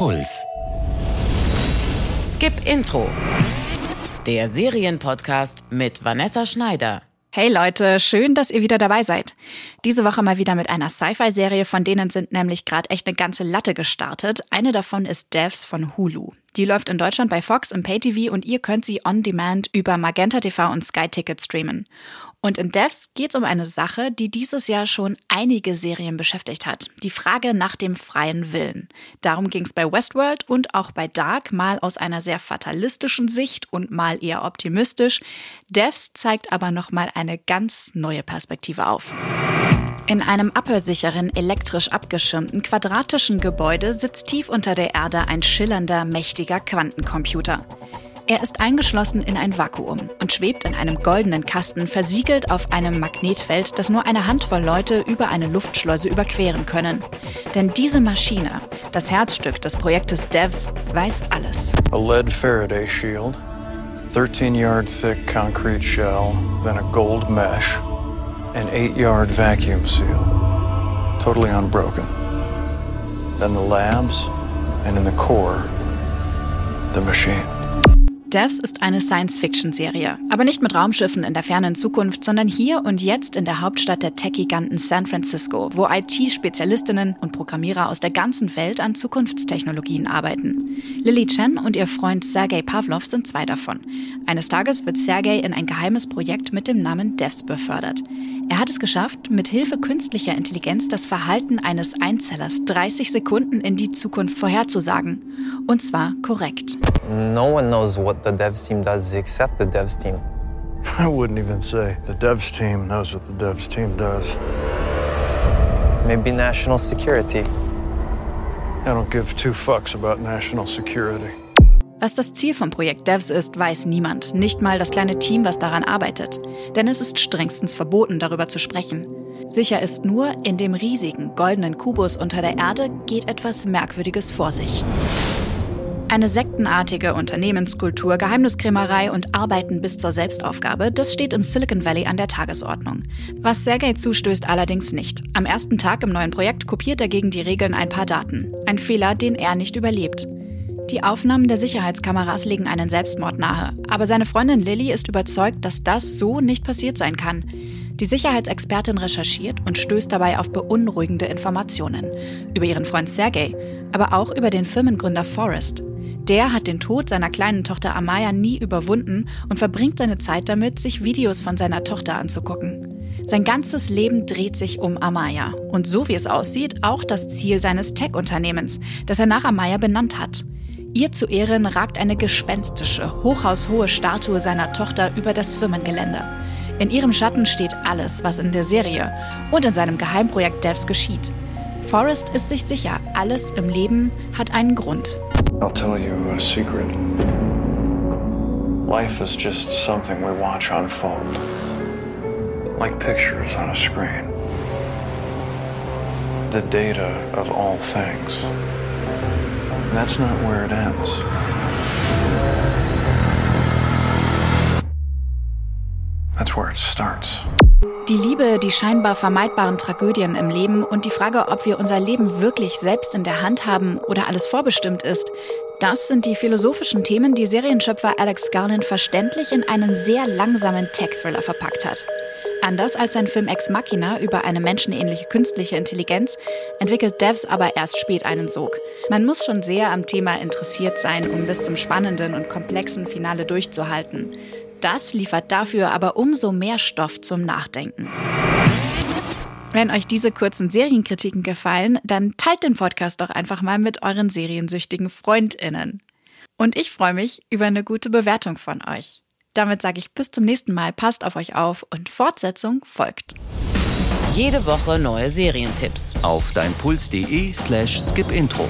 Puls. Skip Intro. Der Serienpodcast mit Vanessa Schneider. Hey Leute, schön, dass ihr wieder dabei seid. Diese Woche mal wieder mit einer Sci-Fi-Serie, von denen sind nämlich gerade echt eine ganze Latte gestartet. Eine davon ist Devs von Hulu. Die läuft in Deutschland bei Fox im Pay-TV und ihr könnt sie on demand über Magenta TV und Sky Ticket streamen. Und in Devs geht es um eine Sache, die dieses Jahr schon einige Serien beschäftigt hat. Die Frage nach dem freien Willen. Darum ging es bei Westworld und auch bei Dark, mal aus einer sehr fatalistischen Sicht und mal eher optimistisch. Devs zeigt aber nochmal eine ganz neue Perspektive auf. In einem abhörsicheren, elektrisch abgeschirmten, quadratischen Gebäude sitzt tief unter der Erde ein schillernder, mächtiger Quantencomputer. Er ist eingeschlossen in ein Vakuum und schwebt in einem goldenen Kasten, versiegelt auf einem Magnetfeld, das nur eine Handvoll Leute über eine Luftschleuse überqueren können. Denn diese Maschine, das Herzstück des Projektes Devs, weiß alles. A lead Faraday shield, 13 yard thick concrete shell, then a gold mesh, an 8 yard vacuum seal, totally unbroken. Then the labs, and in the core, the machine. Devs ist eine Science-Fiction-Serie, aber nicht mit Raumschiffen in der fernen Zukunft, sondern hier und jetzt in der Hauptstadt der Tech-Giganten San Francisco, wo IT-Spezialistinnen und Programmierer aus der ganzen Welt an Zukunftstechnologien arbeiten. Lily Chen und ihr Freund Sergei Pavlov sind zwei davon. Eines Tages wird Sergei in ein geheimes Projekt mit dem Namen Devs befördert. Er hat es geschafft, mit Hilfe künstlicher Intelligenz das Verhalten eines Einzellers 30 Sekunden in die Zukunft vorherzusagen. Und zwar korrekt. No one knows what the devs team does except the devs team. I wouldn't even say the devs team knows what the devs team does. Maybe national security. I don't give two fucks about national security. Was das Ziel vom Projekt Devs ist, weiß niemand, nicht mal das kleine Team, was daran arbeitet. Denn es ist strengstens verboten, darüber zu sprechen. Sicher ist nur, in dem riesigen goldenen Kubus unter der Erde geht etwas Merkwürdiges vor sich. Eine sektenartige Unternehmenskultur, Geheimniskrämerei und Arbeiten bis zur Selbstaufgabe, das steht im Silicon Valley an der Tagesordnung. Was Sergei zustößt allerdings nicht. Am ersten Tag im neuen Projekt kopiert er gegen die Regeln ein paar Daten. Ein Fehler, den er nicht überlebt. Die Aufnahmen der Sicherheitskameras legen einen Selbstmord nahe, aber seine Freundin Lilly ist überzeugt, dass das so nicht passiert sein kann. Die Sicherheitsexpertin recherchiert und stößt dabei auf beunruhigende Informationen über ihren Freund Sergei, aber auch über den Firmengründer Forrest. Der hat den Tod seiner kleinen Tochter Amaya nie überwunden und verbringt seine Zeit damit, sich Videos von seiner Tochter anzugucken. Sein ganzes Leben dreht sich um Amaya und so wie es aussieht, auch das Ziel seines Tech-Unternehmens, das er nach Amaya benannt hat. Ihr zu Ehren ragt eine gespenstische, hochhaushohe Statue seiner Tochter über das Firmengelände. In ihrem Schatten steht alles, was in der Serie und in seinem Geheimprojekt Devs geschieht. Forrest ist sich sicher, alles im Leben hat einen Grund. I'll tell you a secret. Life is just something we watch unfold, like pictures on a screen. The data of all things. That's not where it ends. That's where it starts. Die Liebe, die scheinbar vermeidbaren Tragödien im Leben und die Frage, ob wir unser Leben wirklich selbst in der Hand haben oder alles vorbestimmt ist, das sind die philosophischen Themen, die Serienschöpfer Alex Garland verständlich in einen sehr langsamen Tech-Thriller verpackt hat. Anders als sein Film Ex Machina über eine menschenähnliche künstliche Intelligenz entwickelt Devs aber erst spät einen Sog. Man muss schon sehr am Thema interessiert sein, um bis zum spannenden und komplexen Finale durchzuhalten. Das liefert dafür aber umso mehr Stoff zum Nachdenken. Wenn euch diese kurzen Serienkritiken gefallen, dann teilt den Podcast doch einfach mal mit euren seriensüchtigen Freundinnen. Und ich freue mich über eine gute Bewertung von euch. Damit sage ich bis zum nächsten Mal, passt auf euch auf und Fortsetzung folgt. Jede Woche neue Serientipps. Auf deinpuls.de slash skipintro.